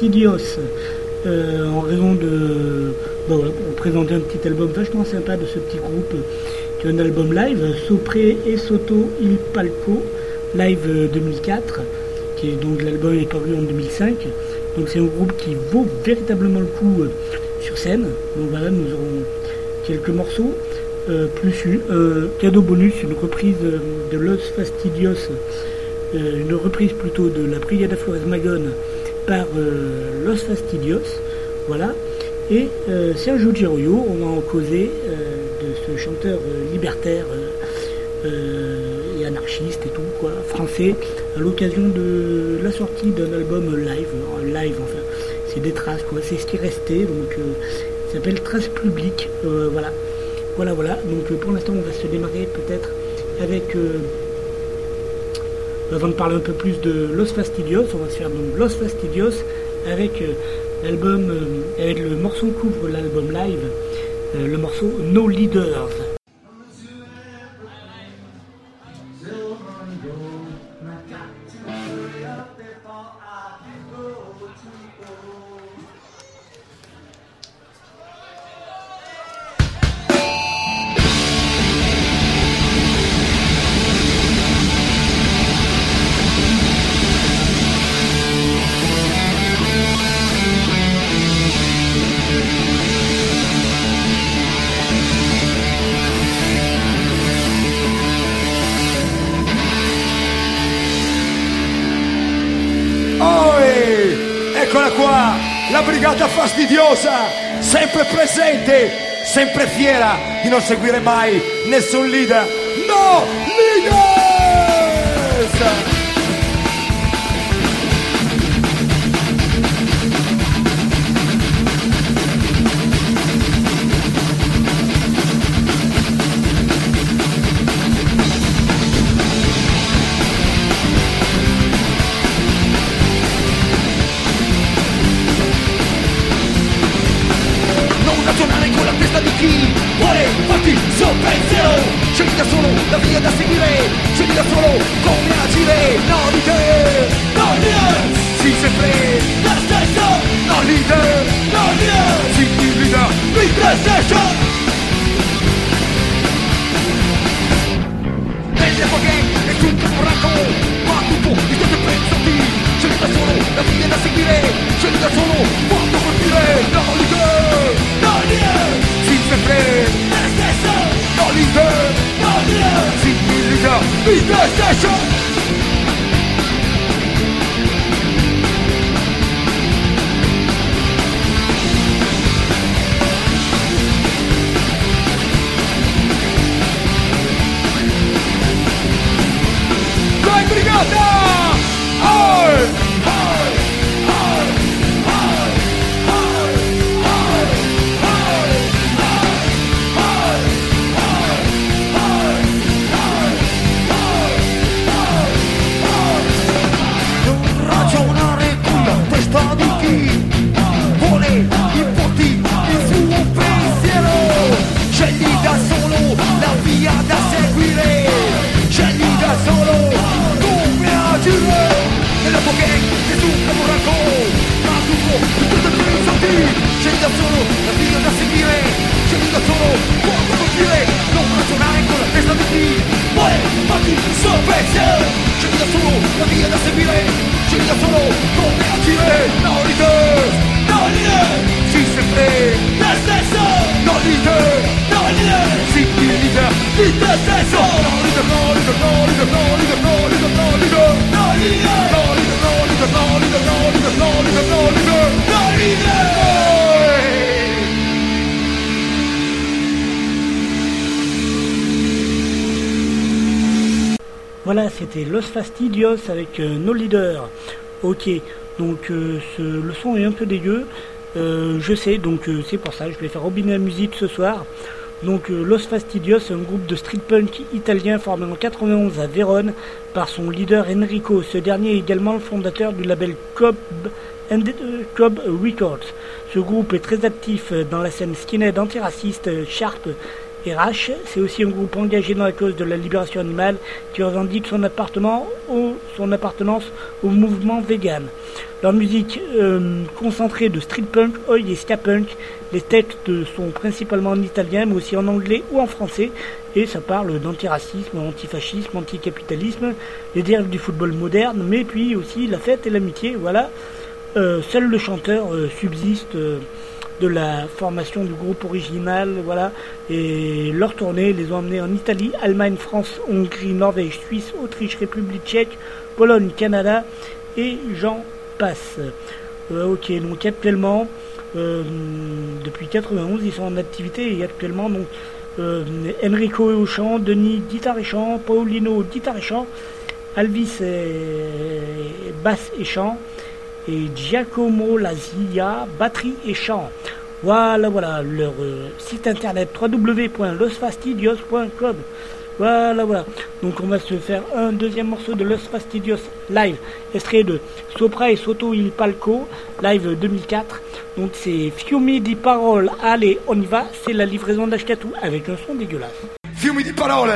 Los Fastidios, euh, en raison de. Bon, pour présenter un petit album vachement sympa de ce petit groupe, qui est un album live, Sopré et Soto Il Palco, live euh, 2004, qui est donc l'album est paru en 2005. Donc c'est un groupe qui vaut véritablement le coup euh, sur scène. Donc voilà, nous aurons quelques morceaux. euh, plus euh, cadeau bonus, une reprise euh, de Los Fastidios euh, une reprise plutôt de la Brigada Flores Magone par euh, Los Fastidios. Voilà. Et euh, Sergio Giroyo, on va en euh, de ce chanteur euh, libertaire et anarchiste et tout, quoi, français, à l'occasion de la sortie d'un album live, live enfin, c'est des traces, quoi, c'est ce qui est resté, donc ça s'appelle Traces publiques, voilà. Voilà, voilà. Donc pour l'instant, on va se démarrer peut-être avec avant de parler un peu plus de Los Fastidios, on va se faire donc Los Fastidios avec euh, l'album, euh, avec le morceau couvre l'album live, euh, le morceau No Leaders. Brigata fastidiosa, sempre presente, sempre fiera di non seguire mai nessun leader. No leaders! La via da seguire Scegli da solo come agire No leader, no leader Sì sempre la stessa No leader, no leader Sì chi guida, leader station Nelle poche è tutto porrato Ma tutto di tutti pensati Scegli da solo la via da seguire Scegli da solo quando colpire No leader, no leader Sì sempre la stessa No leader, Dieu 6 000 lucards, vitesse des Los Fastidios avec euh, No Leader. Ok, donc euh, ce, le son est un peu dégueu. Euh, je sais, donc c'est pour ça, je vais faire robinet à musique ce soir. Donc Los Fastidios, un groupe de street punk italien formé en 91 à Vérone par son leader Enrico. Ce dernier est également le fondateur du label Cobb, and- Cobb Records. Ce groupe est très actif dans la scène skinhead antiraciste, sharp rache. C'est aussi un groupe engagé dans la cause de la libération animale qui revendique son, appartement au- son appartenance au mouvement vegan. Leur musique euh, concentrée de street punk, oi et ska punk. Les textes sont principalement en italien, mais aussi en anglais ou en français. Et ça parle d'antiracisme, antifascisme, anticapitalisme, les dérives du football moderne, mais puis aussi la fête et l'amitié. Voilà. Euh, seul le chanteur euh, subsiste euh, de la formation du groupe original, voilà. Et leur tournée les ont emmenés en Italie, Allemagne, France, Hongrie, Norvège, Suisse, Autriche, République tchèque, Pologne, Canada et j'en passe. Euh, ok, donc actuellement, euh, depuis 91, ils sont en activité et actuellement, donc, euh, Enrico est au chant, Denis guitare et chant, Paulino guitare et chant, Alvis est basse et chant, et Giacomo Lazia, batterie et chant. Voilà, voilà, leur euh, site internet www.losfastidios.com. Voilà, voilà. Donc on va se faire un deuxième morceau de Los Fastidios live, extrait de Sopra et Soto il Palco, live 2004. Donc c'est Fiumi di Parole, allez, on y va, c'est la livraison d'Ashkatu avec un son dégueulasse. Fiumi di parole.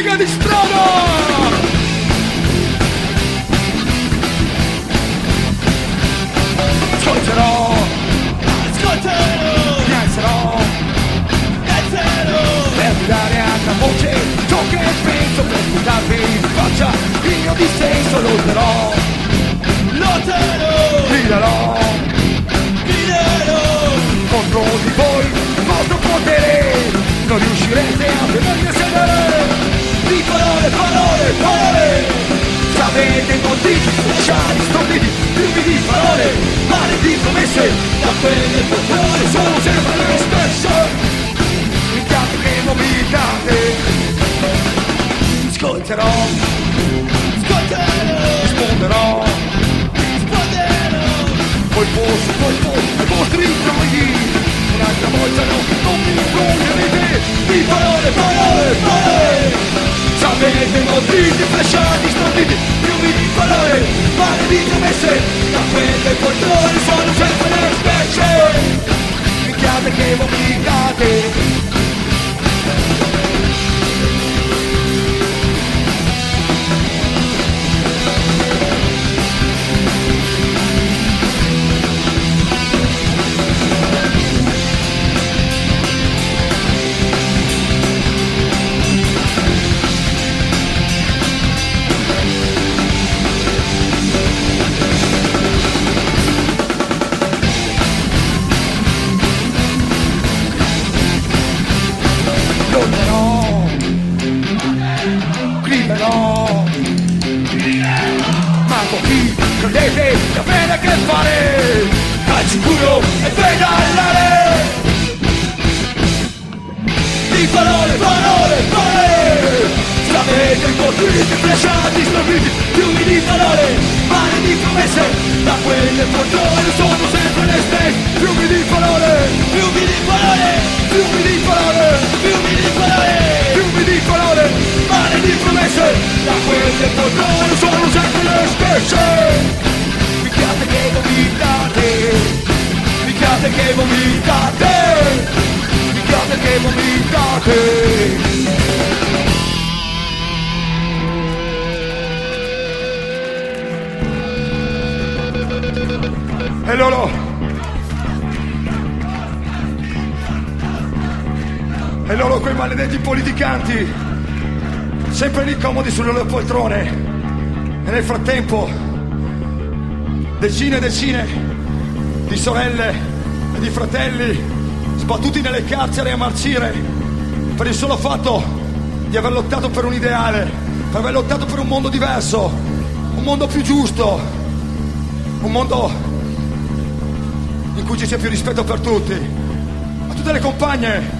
Politica di strada! Ascolterò, piangerò, per dare altra voce ciò che penso, per sputarvi in faccia il mio dissenso, lotterò, griderò, contro di voi il vostro potere non riuscirete a tenermi a sedere di parole, parole, se avete motivi speciali stupidi fiumi di parole male di promesse da quelle poltrone sono sempre le stesse minchiate che vomitate ascolterò risponderò poi posso, poi posso, ai vostri Nagla bolsarna kommer ifrån kan ni se me tar av det, tar av det, tar av det Samhället har brutit försörjningspolitik Jo, vi tar av det, varje bit av mässen Jag skäller på dörren som de svenska näringsbärsen che fare. Calci in culo e pedalare. Di parole, parole, parole. Sapete impotriti, flasciati, storditi Fiumi di parole, mani di promesse Da quelle poltrone sono sempre le stesse. Fiumi di parole, fiumi di parole Fiumi di parole, fiumi di parole Fiumi di parole, mani di promesse Da quelle poltrone sono sempre le stesse vomitate. Picchiate che vomitate. Picchiate che vomitate. E loro. E loro quei maledetti politicanti Sempre lì comodi sulle loro poltrone. E nel frattempo Decine e decine Di sorelle e di fratelli Sbattuti nelle carceri a marcire Per il solo fatto di aver lottato per un ideale per aver lottato per un mondo diverso, un mondo più giusto, un mondo in cui ci sia più rispetto per tutti. A tutte le compagne,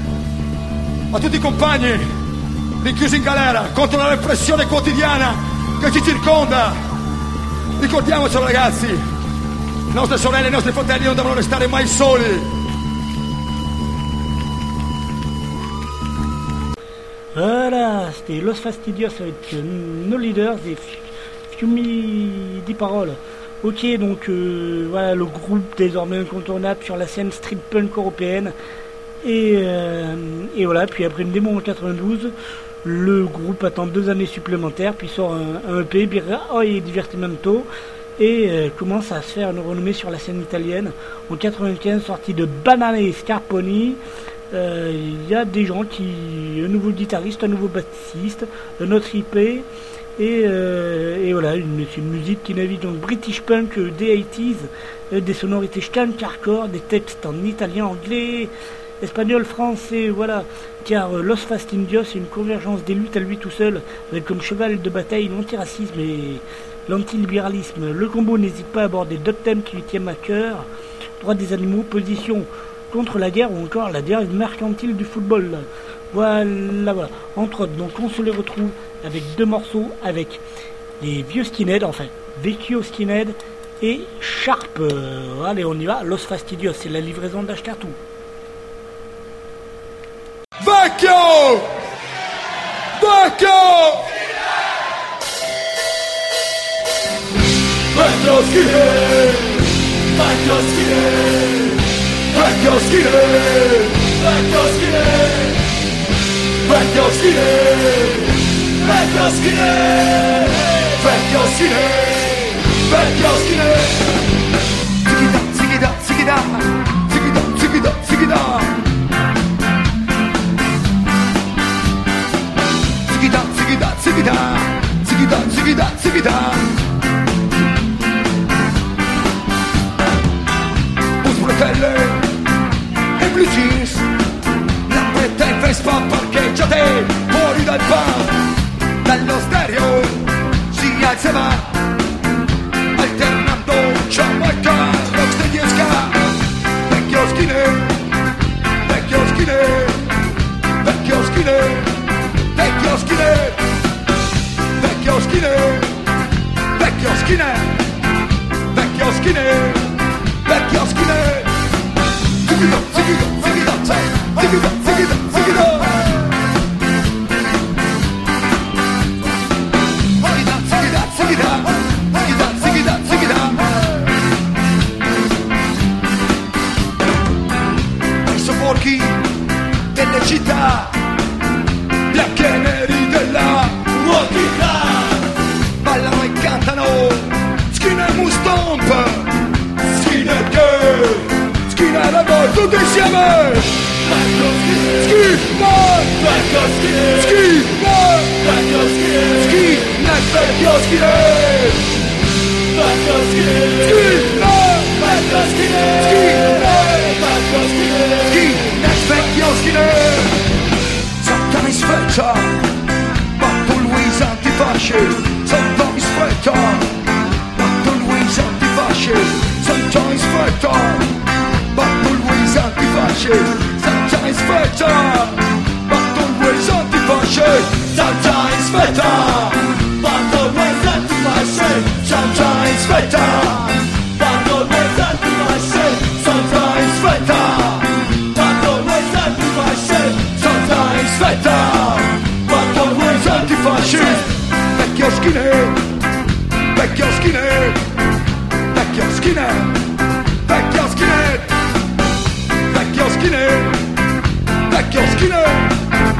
a tutti i compagni rinchiusi in galera contro la repressione quotidiana che ci circonda. Ragazzi, e fratelli mai soli. Voilà, c'était Los Fastidios avec euh, No Leaders et F- Fiumi Di Parole. Ok, donc euh, voilà le groupe désormais incontournable sur la scène street punk européenne. Et, euh, et voilà, puis après une démo en 92, le groupe attend deux années supplémentaires, puis sort un, EP, Birra et Divertimento, et euh, commence à se faire une renommée sur la scène italienne. En 95, sortie de Banane Scarponi, euh, il y a des gens qui. Un nouveau guitariste, un nouveau bassiste, un autre IP. Et, euh, et voilà, une- une musique qui navigue dans le British Punk des 80s, euh, des sonorités skank hardcore, des textes en italien, anglais, espagnol, français, voilà. Car euh, Los Fast Indios, c'est une convergence des luttes à lui tout seul, avec comme cheval de bataille l'antiracisme et l'antilibéralisme. Le combo n'hésite pas à aborder d'autres thèmes qui lui tiennent à cœur droits des animaux, position contre la guerre ou encore la dérive mercantile du football. Voilà, voilà. Entre autres, donc on se les retrouve avec deux morceaux avec les vieux skinheads, enfin, vecchio skinhead et Sharp. Euh, allez, on y va. Los Fastidios, c'est la livraison d'Ashtartou. Vecchio! Vecchio! Vecchio skinhead! Vecchio skinhead! Vecchio skinhead! Vecchio skinhead! Vecchio skinhead! Vecchio skinhead! Vecchio skinhead! Vecchio! Zigida, zigida, zigida, zigida, zigida, zigida! Zigida, zigida, zigida, zigida. Bus bretelle e blue jeans, la fretta in Vespa parcheggiate fuori dal bar, dallo stereo si alza e va, alternando Giamaica, rocksteady e ska, vecchio skinhead, vecchio skinhead, vecchio skinhead. Vecchio skinhead vecchio Skinner, vecchio Skinner, vecchio Skinner, vecchio Skinner. Ziggy-dop, ziggy-dop. ski, ski, back your ski, ski, neck back your ski, ski, ski, back your ski, ski, back your ski, ski, neck back your ski. Sometimes better, ma polwisa antifasci. Sometimes better, ma polwisa antifasci. Sometimes better, ma polwisa antifasci. Sometimes better shoot sometimes better. But the words that my say sometimes better. But the words that my say sometimes better. But the words that my say sometimes better. But the words that my shoot back your skinhead, back your skinhead, back your skinhead, back your skinhead, back your skinhead, back your skinhead.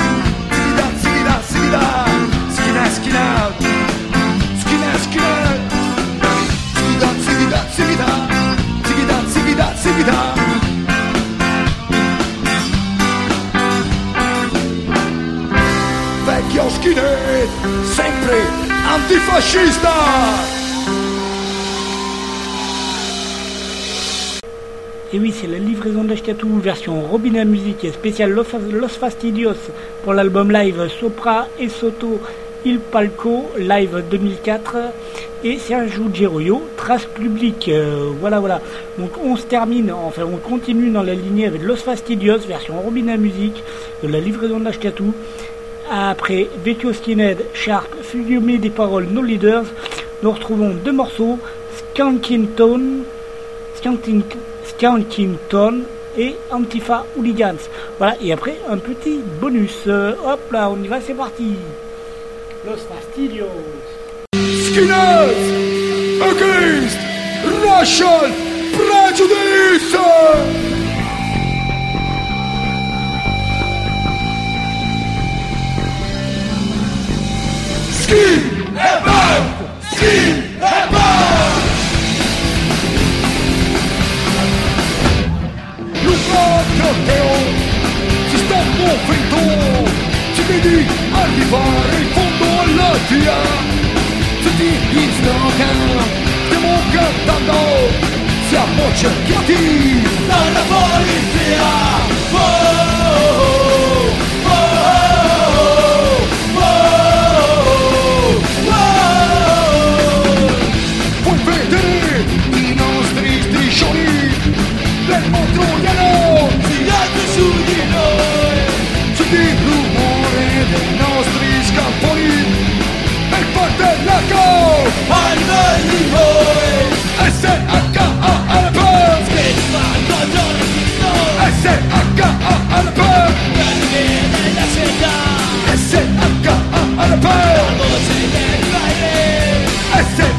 Et oui, c'est la livraison d'Ashkatu, version Robina Music spéciale Los, Fastidios pour l'album live Sopra et Soto Il Palco, live 2004. Et Sergio Geroyo, Trace Publique. Euh, voilà, voilà. Donc on se termine, enfin on continue dans la lignée avec Los Fastidios, version Robina Music, de la livraison d'Ashkatu. Après Vecchio Skinhead, Sharp, Fumé des paroles No Leaders, nous retrouvons deux morceaux, Skanking Tone, Skanking Kensington et Antifa Hooligans. Voilà, et après un petit bonus. Euh, hop là, on y va, c'est parti. Los Fastidios. Skinners against Russian prejudice! Skin and bone! Skin and bone! Matteo si sta muovendo ci vedi arrivare in fondo alla via tutti in slogan stiamo cantando siamo cerchiati dalla polizia I'm gonna take that lightning.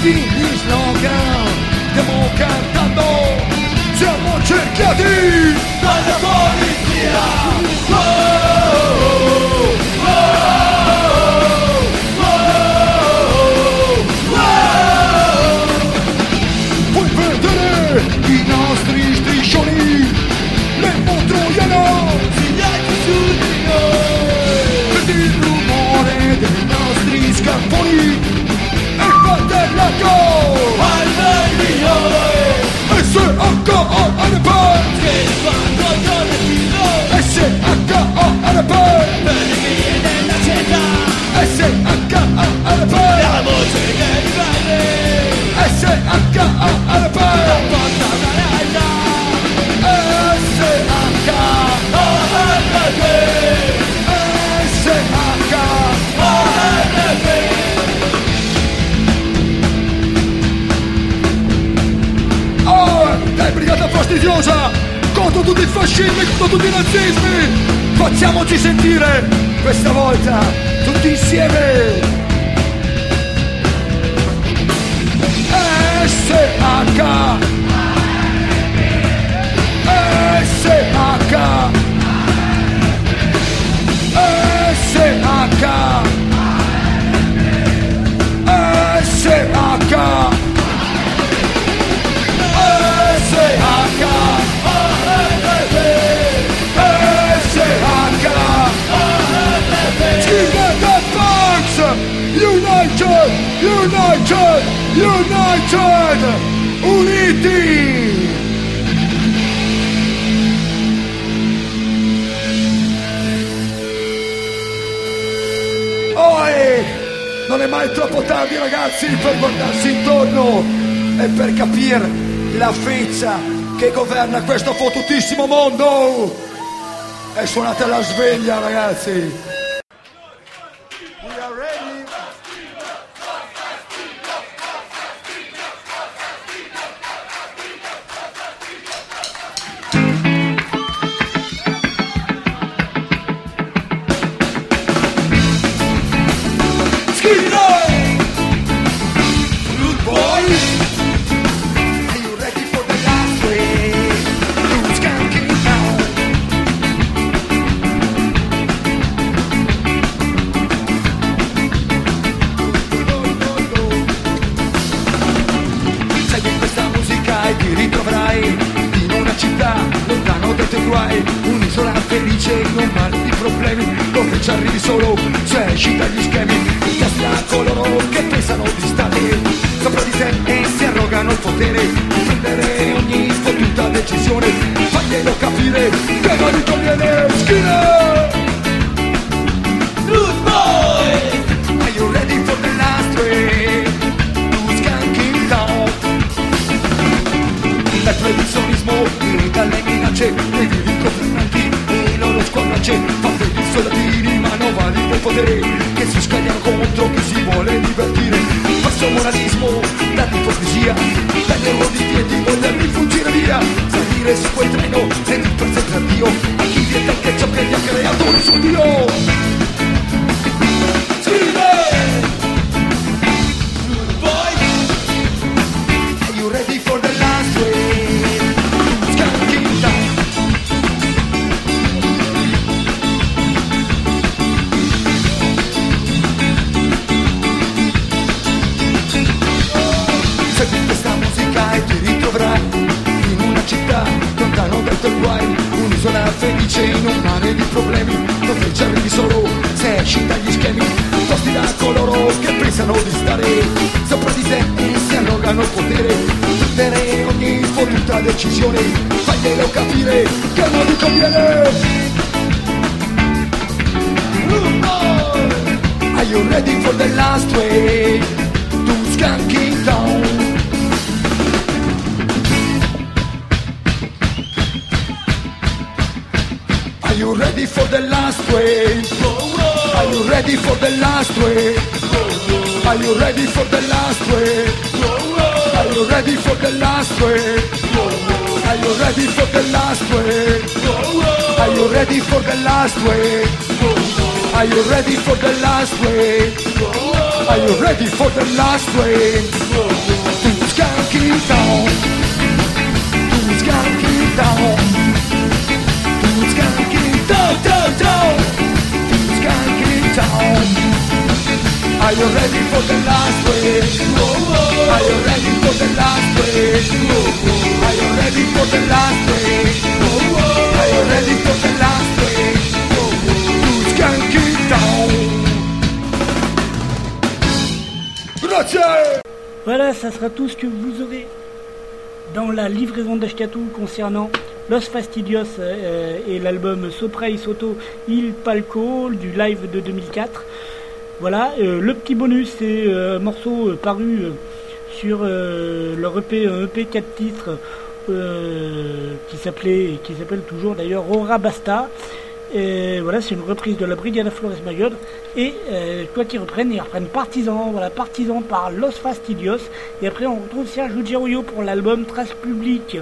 Slogan stiamo cantando siamo cerchiati dalla polizia oh, Facciamoci sentire Questa volta Tutti insieme. S-H S-H United! Uniti! Oi! Non è mai troppo tardi ragazzi per guardarsi intorno e per capire la feccia che governa questo fottutissimo mondo! È suonata la sveglia ragazzi! You ready for the last wave? Are you ready for the last wave? To Skanky Town. To Skanky Town. To Skanky Town, Town, Town. To Skanky Town. Are you ready for the last wave? Are you ready for the last wave? Are you ready for the last wave? Are you ready for the last wave? To Skanky Voilà, ça sera tout ce que vous aurez dans la livraison d'Ashkatu concernant Los Fastidios euh, et l'album Sopra y Soto Il Palco du live de 2004. Voilà, euh, le petit bonus, c'est euh, un morceau euh, paru euh, sur euh, leur EP, EP 4 titres euh, qui s'appelait qui s'appelle toujours d'ailleurs Aura Basta. Voilà, c'est une reprise de la Brigada Flores Magod. Et euh, quoi qu'ils reprennent, ils reprennent Partisan, voilà, Partisan par Los Fastidios. Et après, on retrouve Serge Giroyo pour l'album Trace Publique.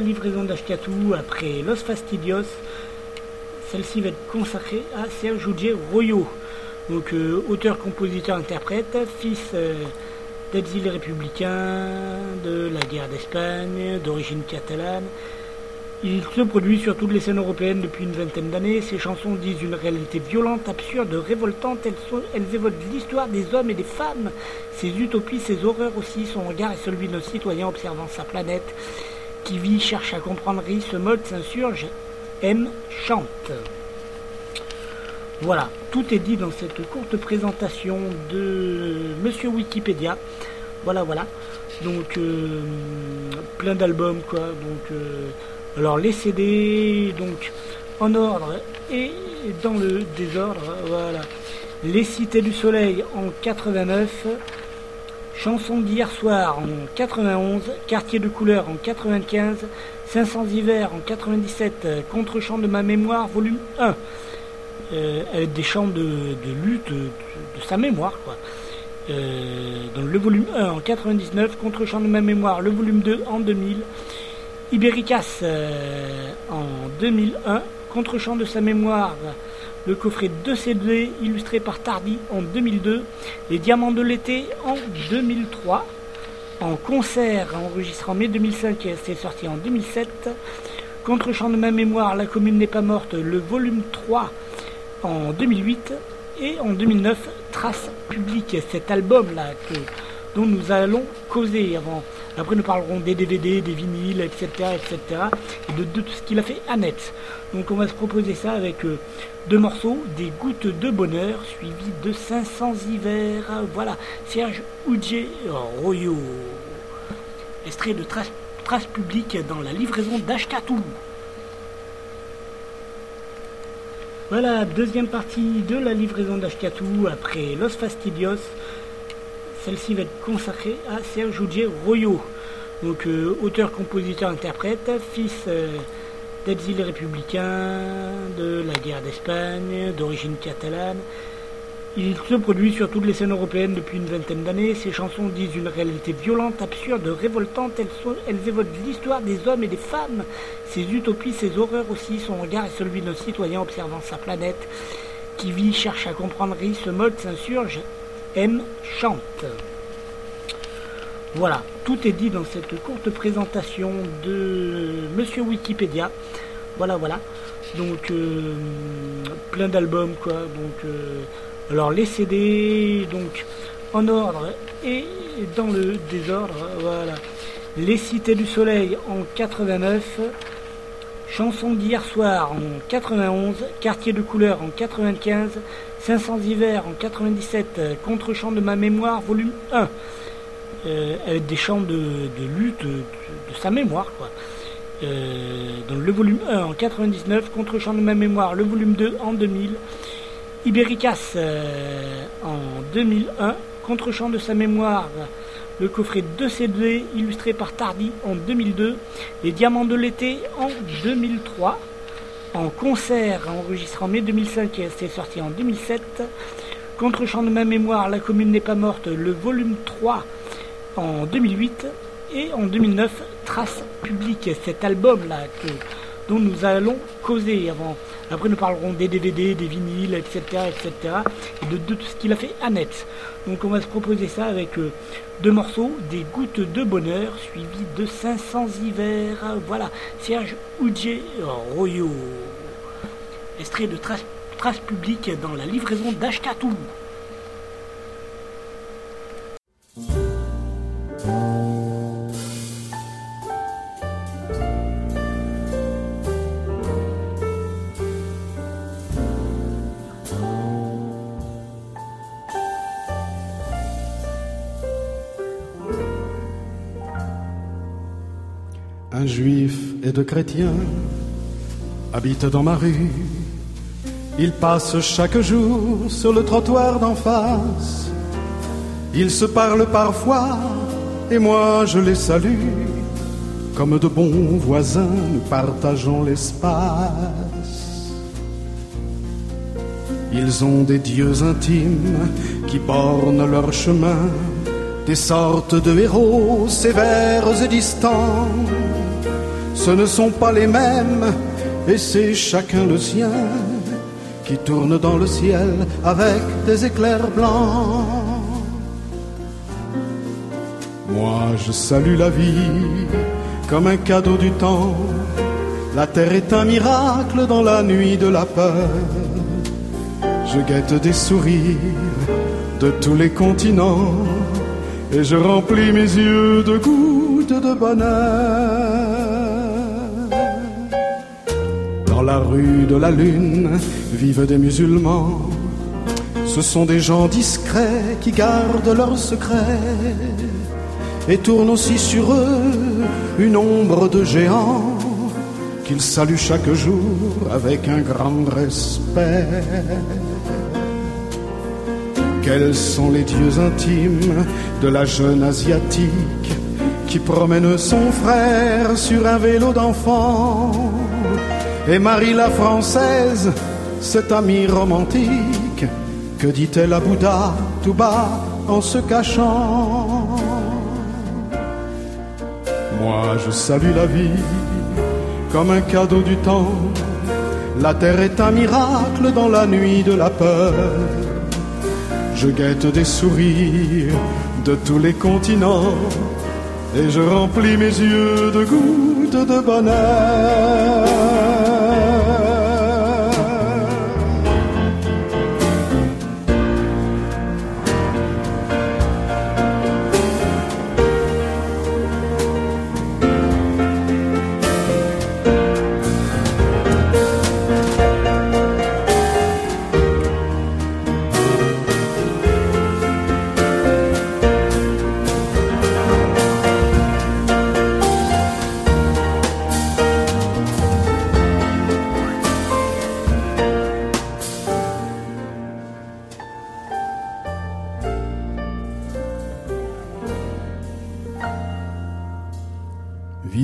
La livraison d'Ashkatu après Los Fastidios. Celle-ci va être consacrée à Serge Royo. Donc euh, auteur, compositeur, interprète, fils euh, d'exil républicain, de la guerre d'Espagne, d'origine catalane. Il se produit sur toutes les scènes européennes depuis une vingtaine d'années. Ses chansons disent une réalité violente, absurde, révoltante. Elles, elles évoquent l'histoire des hommes et des femmes, ses utopies, ses horreurs aussi. Son regard est celui de nos citoyens observant sa planète, qui vit, cherche à comprendre, rit, se moque, s'insurge, aime, chante. Voilà, tout est dit dans cette courte présentation de Monsieur Wikipédia. Voilà, voilà. Donc, euh, plein d'albums, quoi. Donc, euh, alors les CD, donc en ordre et dans le désordre, voilà. Les Cités du Soleil en 89, Chanson d'hier soir en 91, Quartier de couleur en 95, 500 hivers en 97, Contre-champ de ma mémoire, volume 1. Euh, avec des chants de, lutte de, sa mémoire, quoi. Euh, le volume 1 en 99, Contre-champ de ma mémoire, le volume 2 en 2000. Ibericas euh, en 2001, contre-champ de sa mémoire, le coffret 2 CD illustré par Tardy en 2002, Les Diamants de l'été en 2003, en concert enregistré en mai 2005 et c'est sorti en 2007, Contre-champ de ma mémoire, La commune n'est pas morte, le volume 3 en 2008 et en 2009, Trace publique, cet album-là dont nous allons causer avant après, nous parlerons des DVD, des vinyles, etc., etc., et de, tout ce qu'il a fait à net. Donc, on va se proposer ça avec euh, deux morceaux, des gouttes de bonheur, suivis de 500 hivers. Voilà, Serge Oudje Royo. Extrait de traces trace publiques dans la livraison d'Ashkatou. Voilà, deuxième partie de la livraison d'Ashkatou après Los Fastidios. Celle-ci va être consacrée à Serge Royo. Donc euh, auteur, compositeur, interprète, fils euh, d'exil républicain, de la guerre d'Espagne, d'origine catalane. Il se produit sur toutes les scènes européennes depuis une vingtaine d'années. Ses chansons disent une réalité violente, absurde, révoltante. Elles, évoquent l'histoire des hommes et des femmes, ses utopies, ses horreurs aussi. Son regard est celui de nos citoyens observant sa planète, qui vit, cherche à comprendre, rit, se moque, s'insurge, aime, chante. Voilà, tout est dit dans cette courte présentation de Monsieur Wikipédia. Voilà, voilà. Donc, euh, plein d'albums, quoi. Donc, euh, alors les CD, donc en ordre et dans le désordre. Voilà. Les Cités du Soleil en 89. Chanson d'hier soir en 91, Quartier de couleur en 95, 500 hivers en 97, Contre-champ de ma mémoire, volume 1 euh, avec des chants de, lutte de, sa mémoire. Quoi. Euh, dans le volume 1 en 99, Contre-champ de ma mémoire, le volume 2 en 2000, Ibericas euh, en 2001, Contre-champ de sa mémoire, le coffret 2 CD illustré par Tardy en 2002, Les Diamants de l'été en 2003, en concert enregistré en mai 2005 et c'est sorti en 2007, Contre-champ de ma mémoire, La commune n'est pas morte, le volume 3 en 2008 et en 2009 Trace publique, cet album-là dont nous allons causer avant. Après nous parlerons des DVD, des vinyles, etc. etc. et de, tout ce qu'il a fait à net. Donc on va se proposer ça avec euh, deux morceaux, des gouttes de bonheur suivis de 500 hivers. Voilà, Serge Oudje Royo. Extrait de Trace, trace publique dans la livraison d'Ashkatou. Un juif et de chrétien habitent dans ma rue. Ils passent chaque jour sur le trottoir d'en face. Ils se parlent parfois et moi je les salue. Comme de bons voisins, nous partageons l'espace. Ils ont des dieux intimes qui bornent leur chemin des sortes de héros sévères et distants. Ce ne sont pas les mêmes, et c'est chacun le sien qui tourne dans le ciel avec des éclairs blancs. Moi, je salue la vie comme un cadeau du temps. La terre est un miracle dans la nuit de la peur. Je guette des sourires de tous les continents et je remplis mes yeux de gouttes de bonheur. Dans la rue de la lune vivent des musulmans. Ce sont des gens discrets qui gardent leurs secrets et tournent aussi sur eux une ombre de géants qu'ils saluent chaque jour avec un grand respect. Quels sont les dieux intimes de la jeune asiatique qui promène son frère sur un vélo d'enfant? Et Marie la française, cette amie romantique, que dit-elle à Bouddha tout bas en se cachant? Moi je salue la vie comme un cadeau du temps. La terre est un miracle dans la nuit de la peur. Je guette des sourires de tous les continents et je remplis mes yeux de gouttes de bonheur.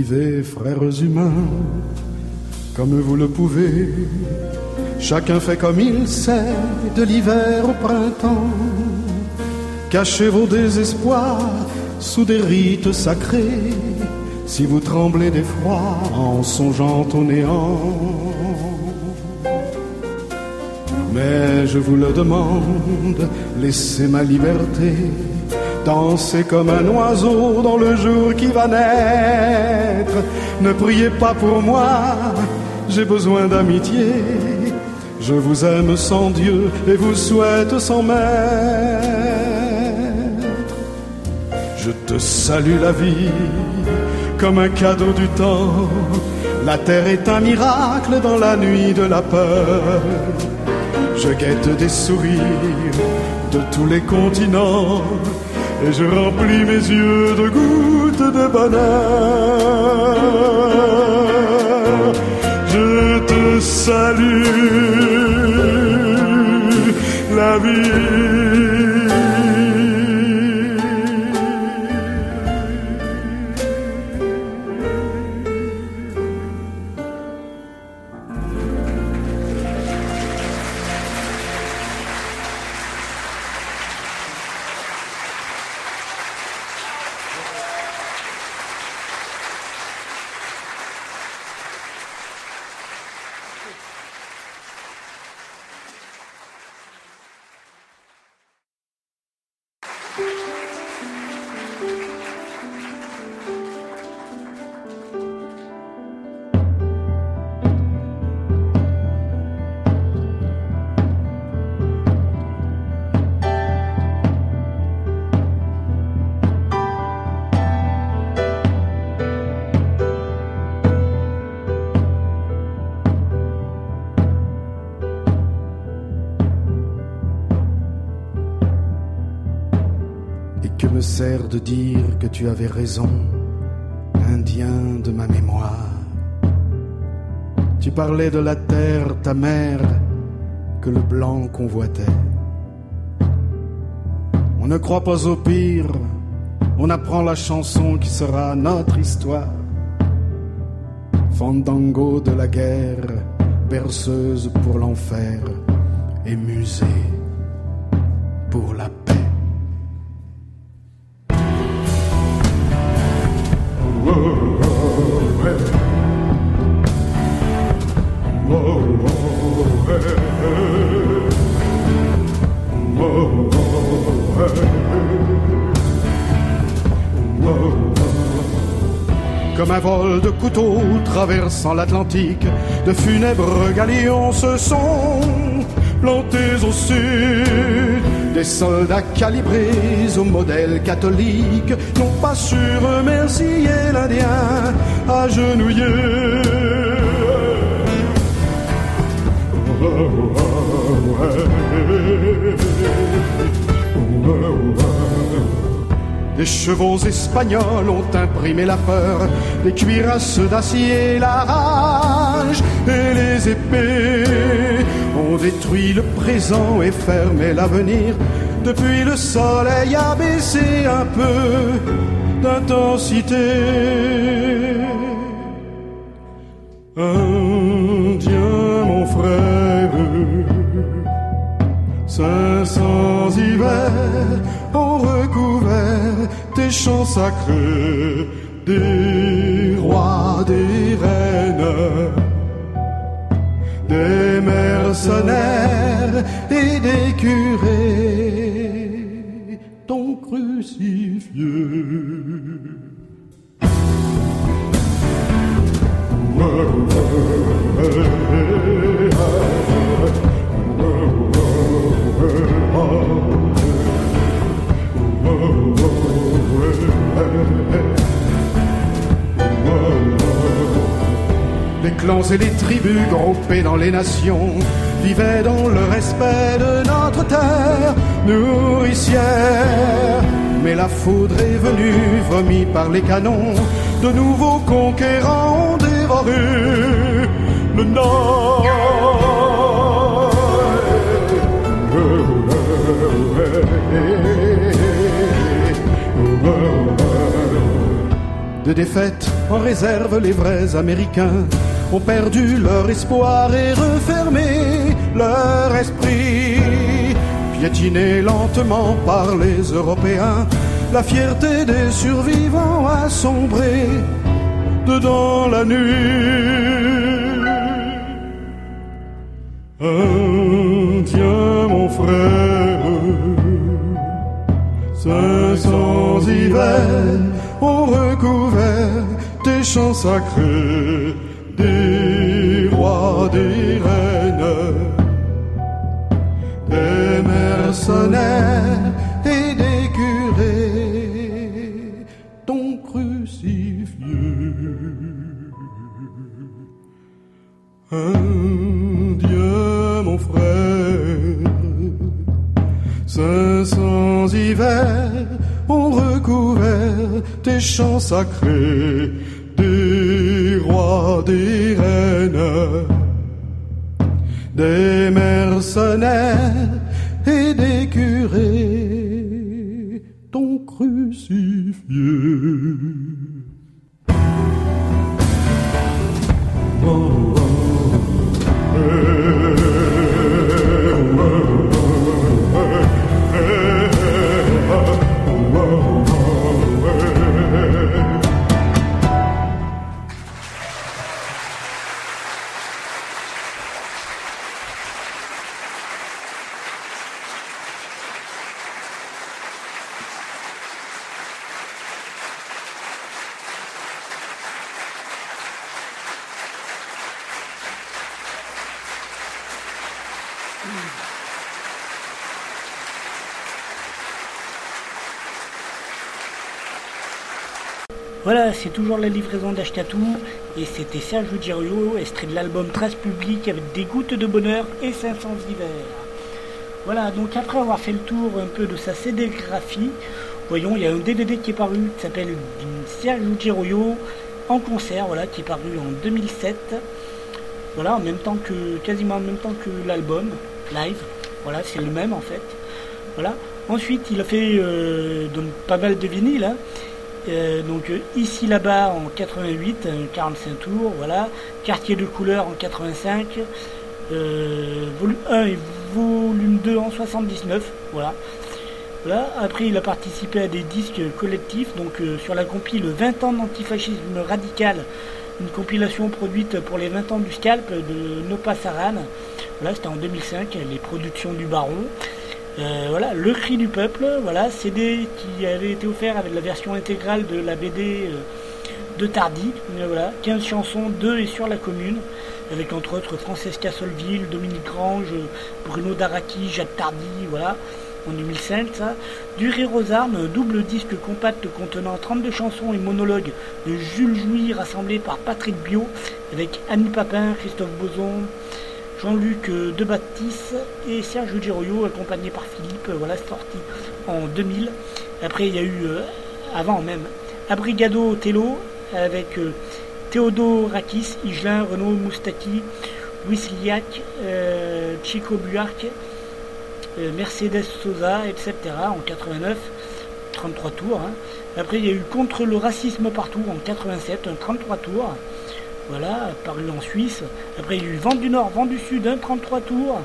Frères humains, comme vous le pouvez. Chacun fait comme il sait, de l'hiver au printemps. Cachez vos désespoirs sous des rites sacrés, si vous tremblez d'effroi en songeant au néant. Mais je vous le demande, laissez ma liberté Dansez comme un oiseau dans le jour qui va naître. Ne priez pas pour moi, j'ai besoin d'amitié. Je vous aime sans Dieu et vous souhaite sans maître. Je te salue la vie comme un cadeau du temps. La terre est un miracle dans la nuit de la peur. Je guette des sourires de tous les continents et je remplis mes yeux de gouttes de bonheur. Je te salue, la vie. Que me sert de dire que tu avais raison, Indien de ma mémoire Tu parlais de la terre, ta mère, que le blanc convoitait. On ne croit pas au pire, on apprend la chanson qui sera notre histoire. Fandango de la guerre, berceuse pour l'enfer et musée pour la paix. Couteaux traversant l'Atlantique, de funèbres galions se sont plantés au sud. Des soldats calibrés au modèle catholique n'ont pas su remercier l'Indien agenouillé. Des chevaux espagnols ont imprimé la peur, les cuirasses d'acier, la rage et les épées ont détruit le présent et fermé l'avenir. Depuis le soleil a baissé un peu d'intensité. Des rois, des reines, des mercenaires et des curés clans et les tribus groupés dans les nations vivaient dans le respect de notre terre nourricière. Mais la foudre est venue, vomie par les canons, de nouveaux conquérants ont dévoré le nord. De défaite en réserve, les vrais Américains ont perdu leur espoir et refermé leur esprit. Piétinés lentement par les Européens, la fierté des survivants a sombré dedans la nuit. Indien, mon frère, 500 hivers ont recouvert tes champs sacrés, tes champs sacrés, des rois, des reines, des mercenaires et des curés t'ont crucifié. Voilà, c'est toujours la livraison d'Achetatou et c'était Serge Girio, extrait de l'album Trace Publique avec des gouttes de bonheur et 500 hivers. Voilà, donc après avoir fait le tour un peu de sa CD-graphie, voyons, il y a un DVD qui est paru qui s'appelle Serge Giroyo en concert, voilà, qui est paru en 2007. Voilà, en même temps que, quasiment en même temps que l'album, live. Voilà, c'est le même en fait. Voilà. Ensuite, il a fait euh, pas mal de vinyles. hein. Euh, donc euh, ici là-bas en 88, euh, 45 tours, voilà. Quartier de couleur en 85, euh, volume 1 et volume 2 en 79, voilà. Après, il a participé à des disques collectifs, donc euh, sur la compile 20 ans d'antifascisme radical, une compilation produite pour les 20 ans du scalp de Nopa Saran. Voilà, c'était en 2005, les productions du Baron. Euh, voilà, Le Cri du Peuple, voilà, CD qui avait été offert avec la version intégrale de la BD de Tardy. Voilà, 15 chansons de et sur la commune, avec entre autres Francesca Solville, Dominique Grange, Bruno Daraki, Jacques Tardy, voilà, en 2005. Ça. Du Rire aux double disque compact contenant 32 chansons et monologues de Jules Jouy rassemblés par Patrick Bio, avec Annie Papin, Christophe Boson, Jean-Luc Debaptiste et Serge Giroyo, accompagné par Philippe, voilà, sorti en 2000. Après, il y a eu, euh, avant même, Abrigado Tello, avec euh, Théodorakis, Igelin, Renaud Moustaki, Wisliak, euh, Chico Buarque, euh, Mercedes Sosa, etc. en 89, 33 tours. hein. Après, il y a eu Contre le racisme partout en 87, un 33 tours. Voilà, paru en Suisse. Après, il y a eu Vent du Nord, Vent du Sud, un 33 tours.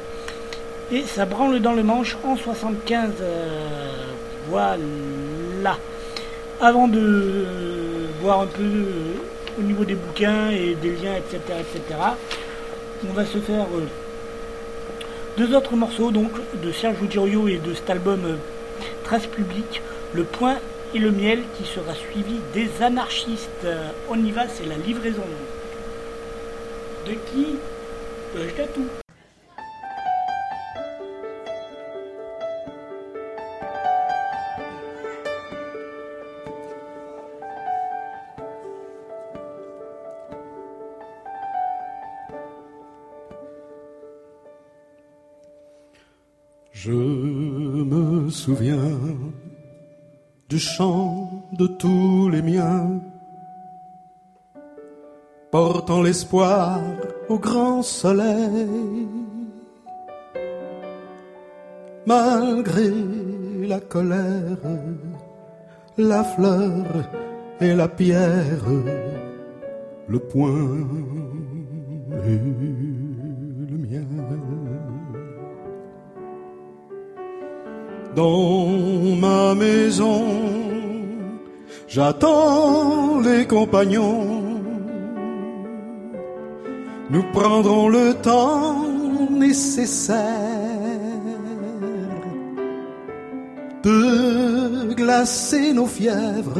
Et ça branle dans le manche en 75. euh, voilà. Avant de euh, voir un peu euh, au niveau des bouquins et des liens, etc., etc., on va se faire deux autres morceaux donc de Serge Giroyo et de cet album Trace publique, Le Point et le Miel, qui sera suivi des anarchistes. On y va, c'est la livraison. De qui De tout? Je me souviens du chant de tous les miens, portant l'espoir au grand soleil. Malgré la colère, la fleur et la pierre, le point et le mien. Dans ma maison, j'attends les compagnons. Nous prendrons le temps nécessaire de glacer nos fièvres,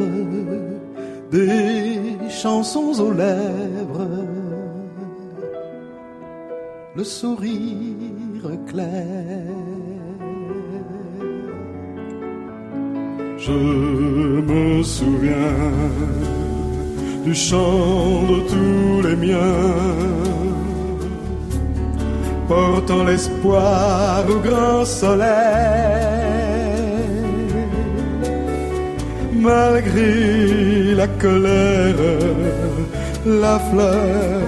des chansons aux lèvres, le sourire clair. Je me souviens du chant de tous les miens, portant l'espoir au grand soleil. Malgré la colère, la fleur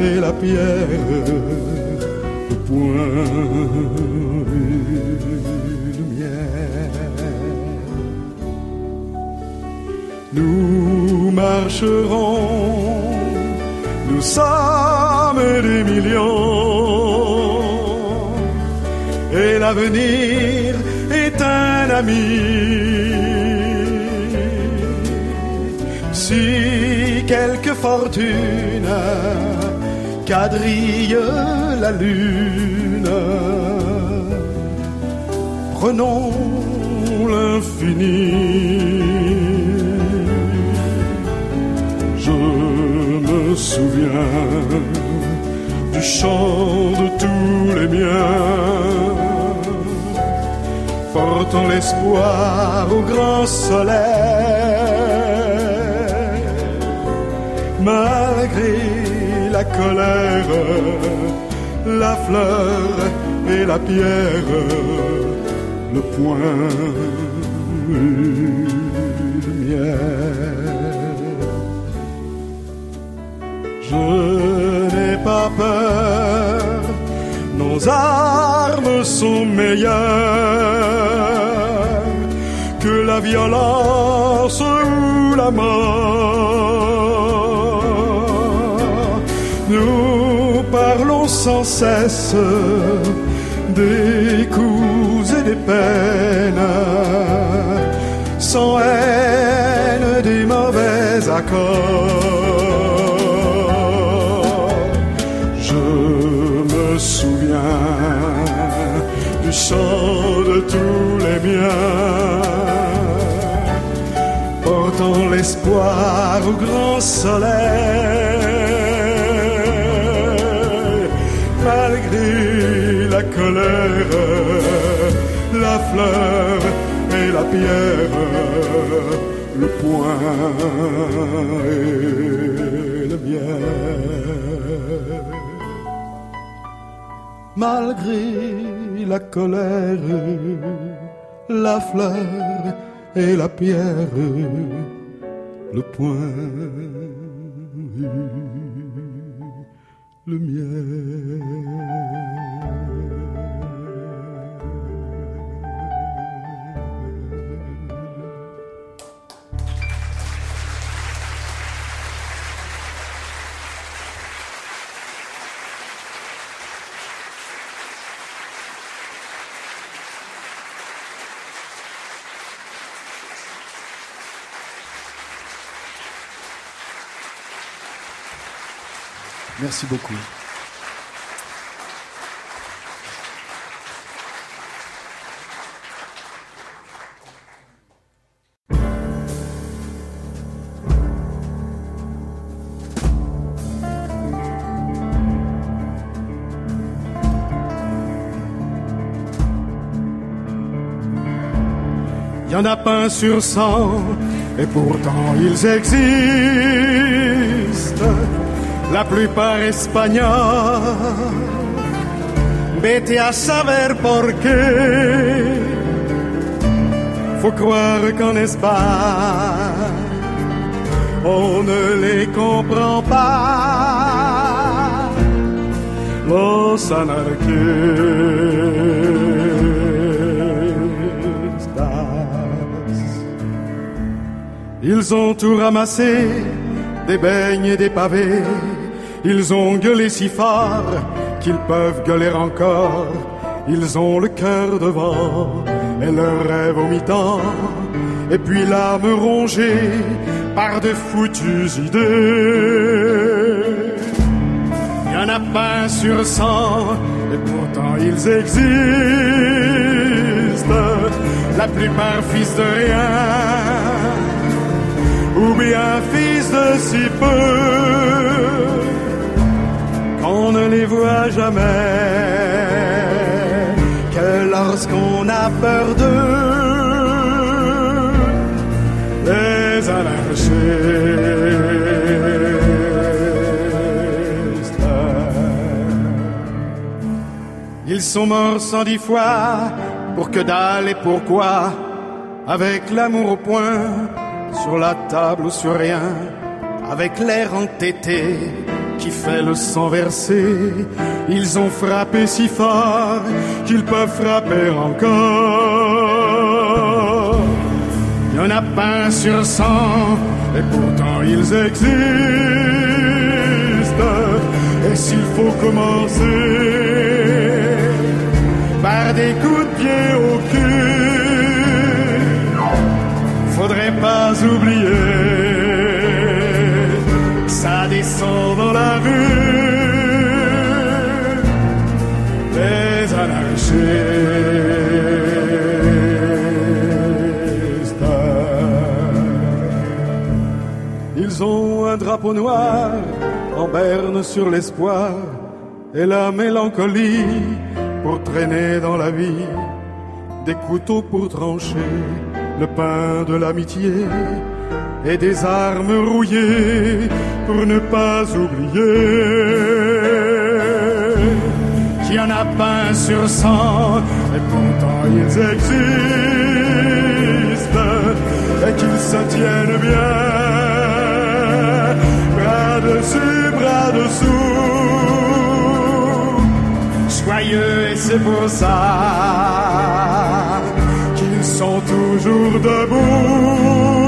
et la pierre, le point Nous marcherons, nous sommes des millions, et l'avenir est un ami. Si quelque fortune quadrille la lune, prenons l'infini. Souviens du chant de tous les miens, portant l'espoir au grand soleil. Malgré la colère, la fleur et la pierre, le point et Je n'ai pas peur, nos armes sont meilleures que la violence ou la mort. Nous parlons sans cesse des coups et des peines, sans haine des mauvais accords. De tous les miens, portant l'espoir au grand soleil, malgré la colère, la fleur et la pierre, le point et le bien. Malgré la colère, la fleur et la pierre, le point, le mien. Merci beaucoup. Il y en a pas un sur cent, et pourtant ils existent la plupart espagnols. Vete a saber por qué. Faut croire qu'en Espagne, on ne les comprend pas. Los anarchistas. Ils ont tout ramassé, des beignes et des pavés. Ils ont gueulé si fort qu'ils peuvent gueuler encore. Ils ont le cœur devant et leur rêve au. Et puis l'âme rongée par de foutues idées. Il y en a pas sur cent, et pourtant ils existent. La plupart fils de rien, ou bien fils de si peu voit jamais que lorsqu'on a peur d'eux, les anarchistes. Ils sont morts cent dix fois pour que dalle et pourquoi, avec l'amour au point, sur la table ou sur rien, avec l'air entêté qui fait le sang versé. Ils ont frappé si fort qu'ils peuvent frapper encore. Il y en a pas un sur cent, et pourtant ils existent. Et s'il faut commencer par des coups de pied au cul, faudrait pas oublier descend dans la rue les anarchistes. Ils ont un drapeau noir en berne sur l'espoir et la mélancolie pour traîner dans la vie, des couteaux pour trancher le pain de l'amitié et des armes rouillées pour ne pas oublier qu'il n'y en a pas sur cent et pourtant ils existent et qu'ils se tiennent bien bras dessus, bras dessous. Joyeux et c'est pour ça qu'ils sont toujours debout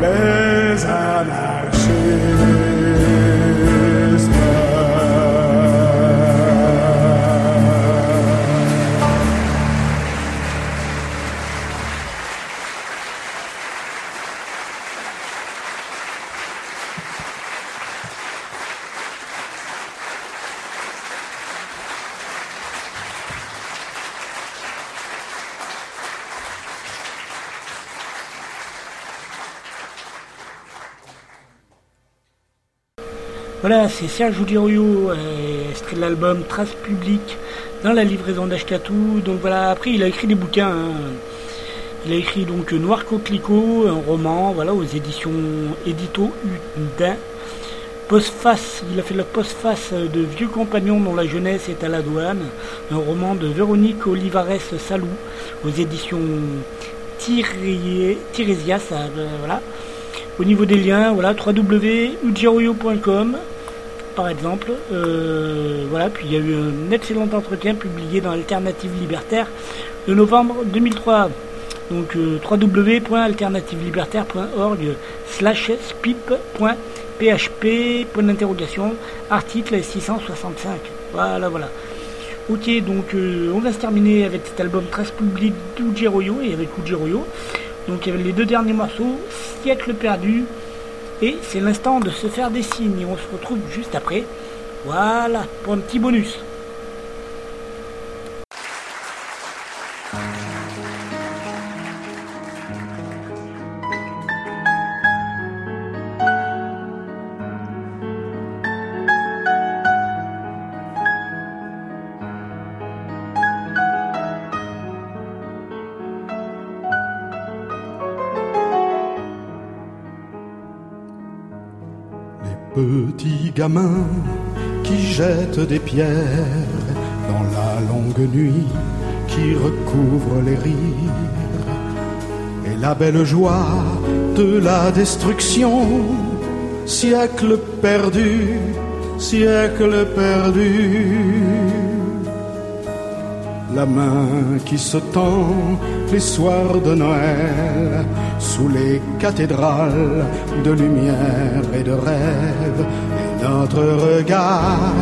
les anarchistes. Voilà, c'est Serge Oudiroyo, extrait de l'album Trace Publique dans la livraison d'Ashkatou. Donc voilà, après il a écrit des bouquins. Hein. Il a écrit donc Noir Coquelicot, un roman, voilà, aux éditions Édito Udin. Postface, il a fait la postface de Vieux compagnons dont la jeunesse est à la douane, un roman de Véronique Olivares Salou aux éditions Tiresias, euh, voilà. Au niveau des liens, voilà, www.ujiroyo.com par exemple. Euh, voilà, puis il y a eu un excellent entretien publié dans Alternative Libertaire de novembre 2003. Donc euh, www.alternativelibertaire.org slash spip.php, point d'interrogation, article 665. Voilà, voilà. Ok, donc euh, on va se terminer avec cet album Trace Public d'Ujiroyo et avec Ujiroyo. Donc il y avait les deux derniers morceaux, Siècle perdu et c'est l'instant de se faire des signes. On se retrouve juste après. Voilà, pour un petit bonus. Petit gamin qui jette des pierres dans la longue nuit qui recouvre les rires et la belle joie de la destruction, siècle perdu, siècle perdu la main qui se tend les soirs de Noël sous les cathédrales de lumière et de rêve. Notre regard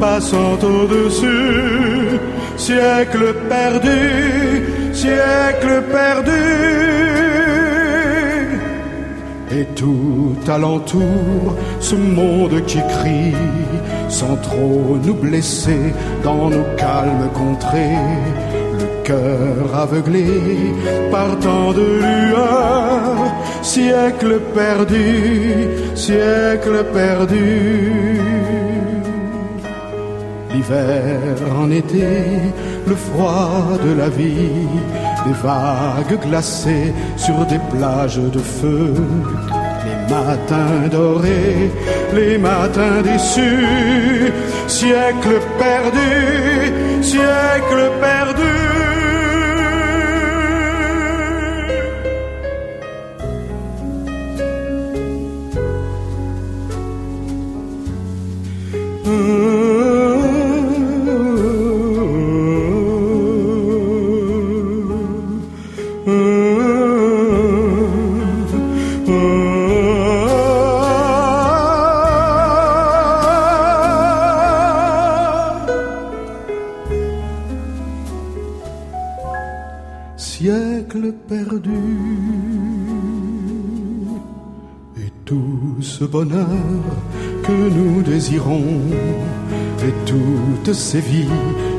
passant au-dessus, siècle perdu, siècle perdu. Et tout alentour, ce monde qui crie sans trop nous blesser dans nos calmes contrées. Cœur aveuglé par tant de lueurs, siècle perdu, siècle perdu. L'hiver en été, le froid de la vie, des vagues glacées sur des plages de feu matins dorés, les matins déçus, siècle perdu, siècle perdu.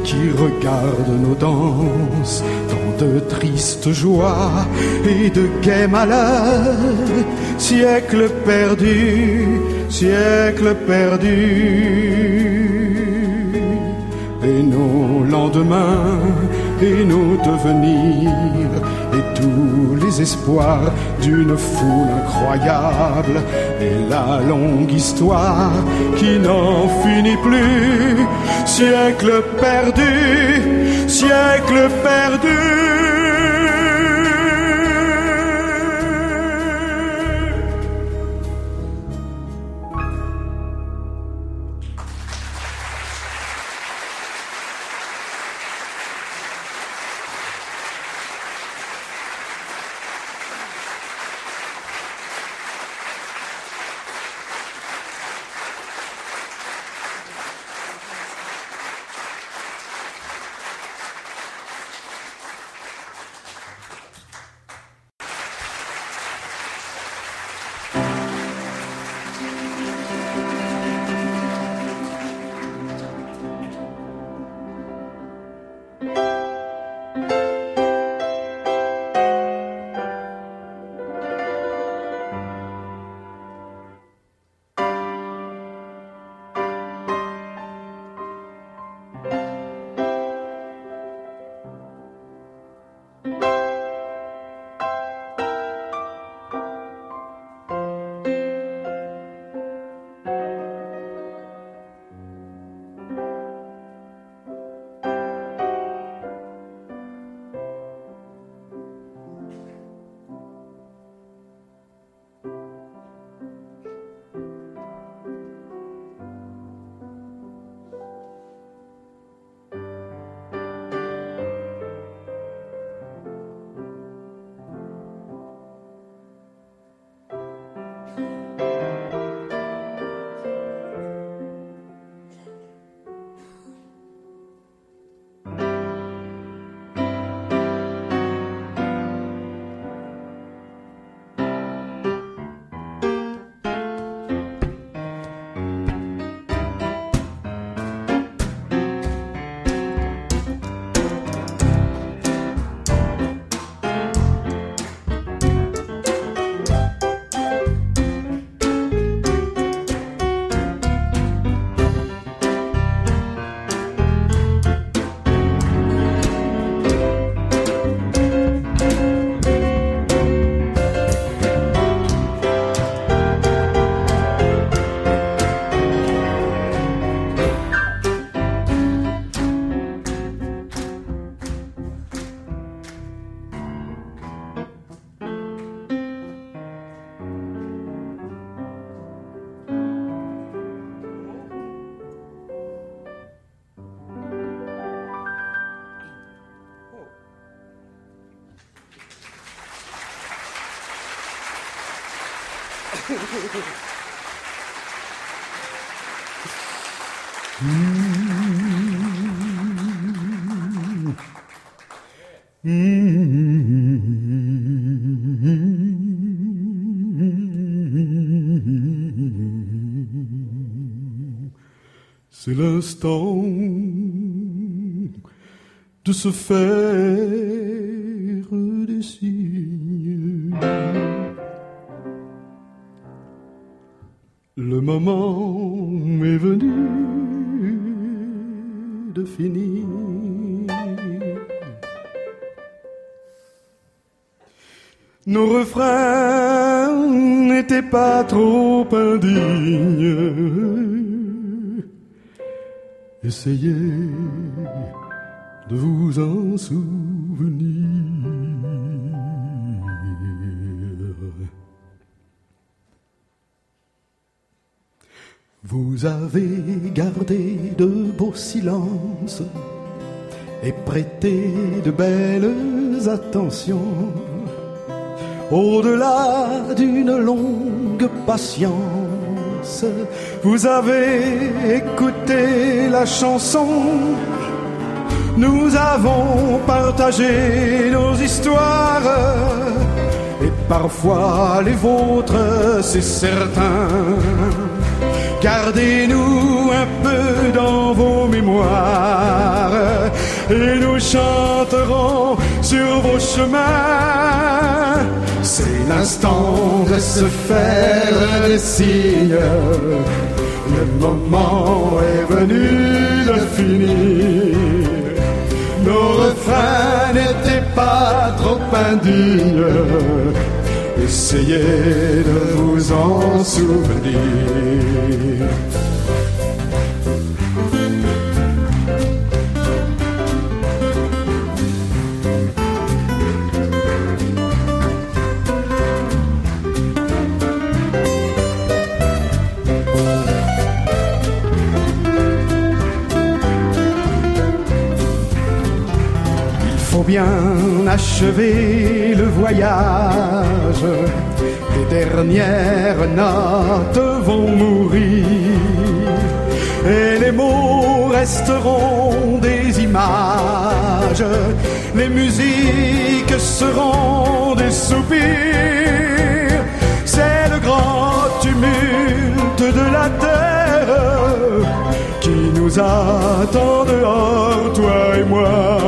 Qui regardent nos danses dans de tristes joies et de gais malheurs, siècle perdu, siècle perdu. Et nos lendemains et nos devenirs et tous les espoirs d'une foule incroyable la longue histoire qui n'en finit plus. Siècle perdu, siècle perdu. C'est l'instant de se faire des moment est venu de finir. Nos refrains n'étaient pas trop indignes. Essayez de vous en souvenir. Vous avez gardé de beaux silences et prêté de belles attentions au-delà d'une longue patience. Vous avez écouté la chanson nous avons partagé nos histoires et parfois les vôtres, c'est certain. Gardez-nous un peu dans vos mémoires et nous chanterons sur vos chemins. C'est l'instant de se faire des signes. Le moment est venu de finir. Nos refrains n'étaient pas trop indignes. Essayez de vous en souvenir. Faut bien achever le voyage. Les dernières notes vont mourir. Et les mots resteront des images. Les musiques seront des soupirs. C'est le grand tumulte de la terre qui nous attend dehors, toi et moi.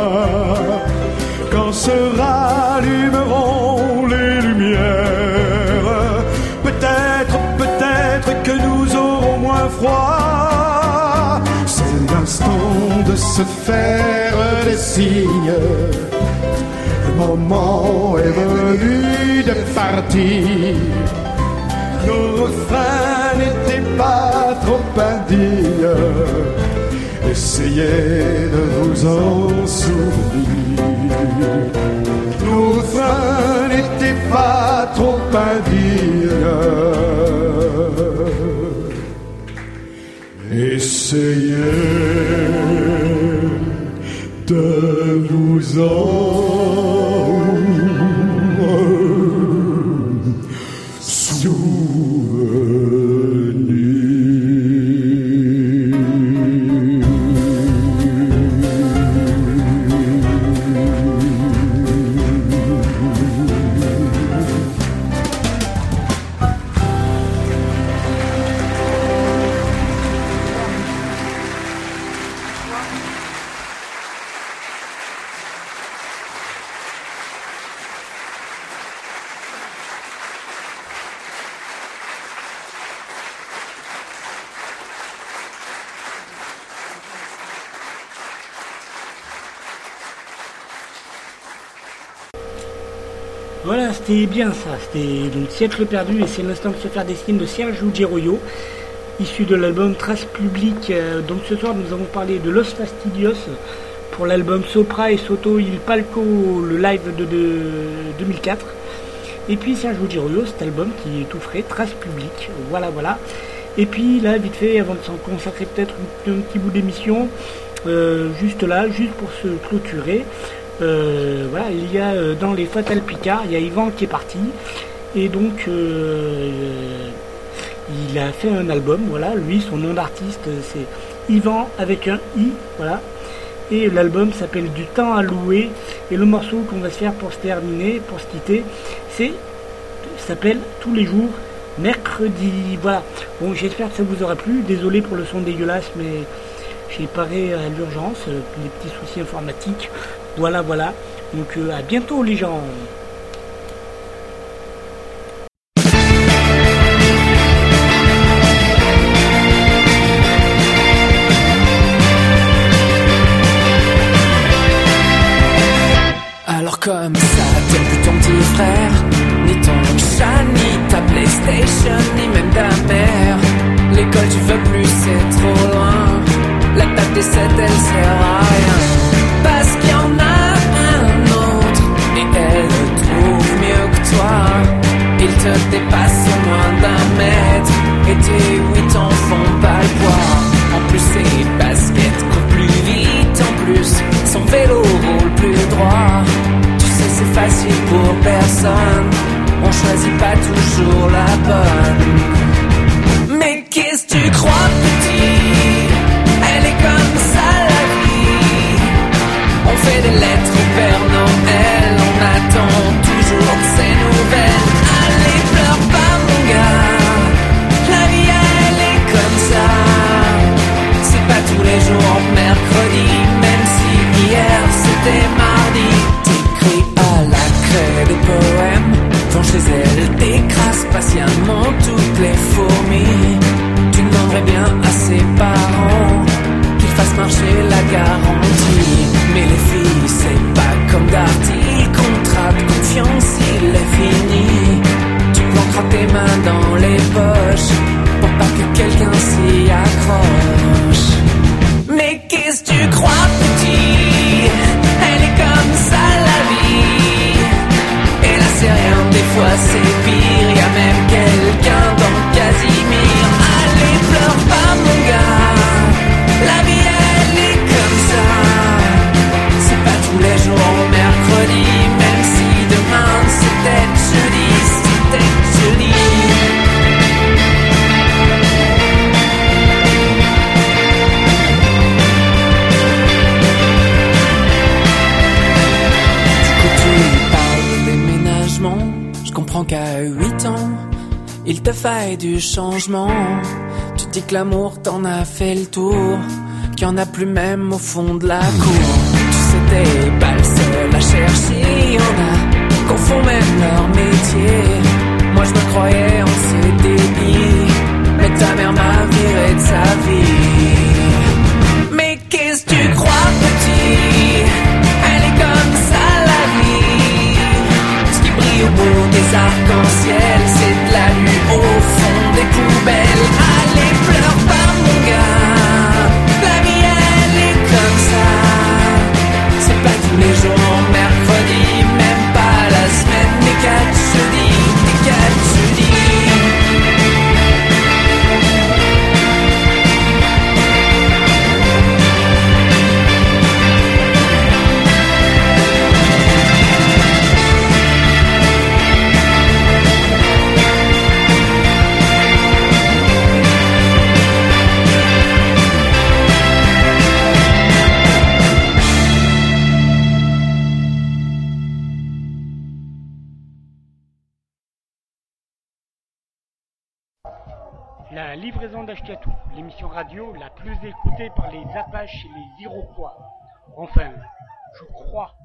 Se rallumeront les lumières, peut-être, peut-être que nous aurons moins froid. C'est l'instant de se faire des signes. Le moment est venu de partir. Nos refrains n'étaient pas trop indignes. Essayez de vous en souvenir. Nos refrains n'étaient pas trop indignes. Essayez de vous en Siècle perdu et c'est l'instant de se faire des signes de Serge Giroyo, issu de l'album Trace Publique. Euh, Donc ce soir, nous avons parlé de Los Fastidios pour l'album Sopra et Soto Il Palco, le live de, de 2004. Et puis Serge Giroyo, cet album qui est tout frais, Trace Publique. Voilà, voilà. Et puis là, vite fait, avant de s'en consacrer peut-être un, petit bout d'émission, euh, juste là, juste pour se clôturer. Euh, voilà, il y a dans les Fatal Picard, il y a Yvan qui est parti. Et donc, euh, il a fait un album, voilà. Lui, son nom d'artiste, c'est Yvan avec un I, voilà. Et l'album s'appelle Du temps à louer. Et le morceau qu'on va se faire pour se terminer, pour se quitter, c'est s'appelle Tous les jours mercredi. Voilà. Bon, j'espère que ça vous aura plu. Désolé pour le son dégueulasse, mais j'ai paré à l'urgence, euh, des petits soucis informatiques. Voilà, voilà. Donc euh, à bientôt les gens. Du changement. Tu dis que l'amour t'en a fait le tour, qu'il y en a plus même au fond de la cour. Tu sais, t'es pas le seul à chercher, y en a qu'on font même leur métier. Moi, je me croyais en ces débits, mais ta mère m'a viré de sa vie. Mais qu'est-ce que tu crois, petit? Elle est comme ça, la vie. Ce qui brille au bout des arcs-en-ciel, la lue au fond des poubelles. Allez, pleure pas, mon gars. La vie, elle est comme ça. C'est pas tous les jours La livraison d'Ashkatou, l'émission radio la plus écoutée par les Apaches et les Iroquois. Enfin, je crois.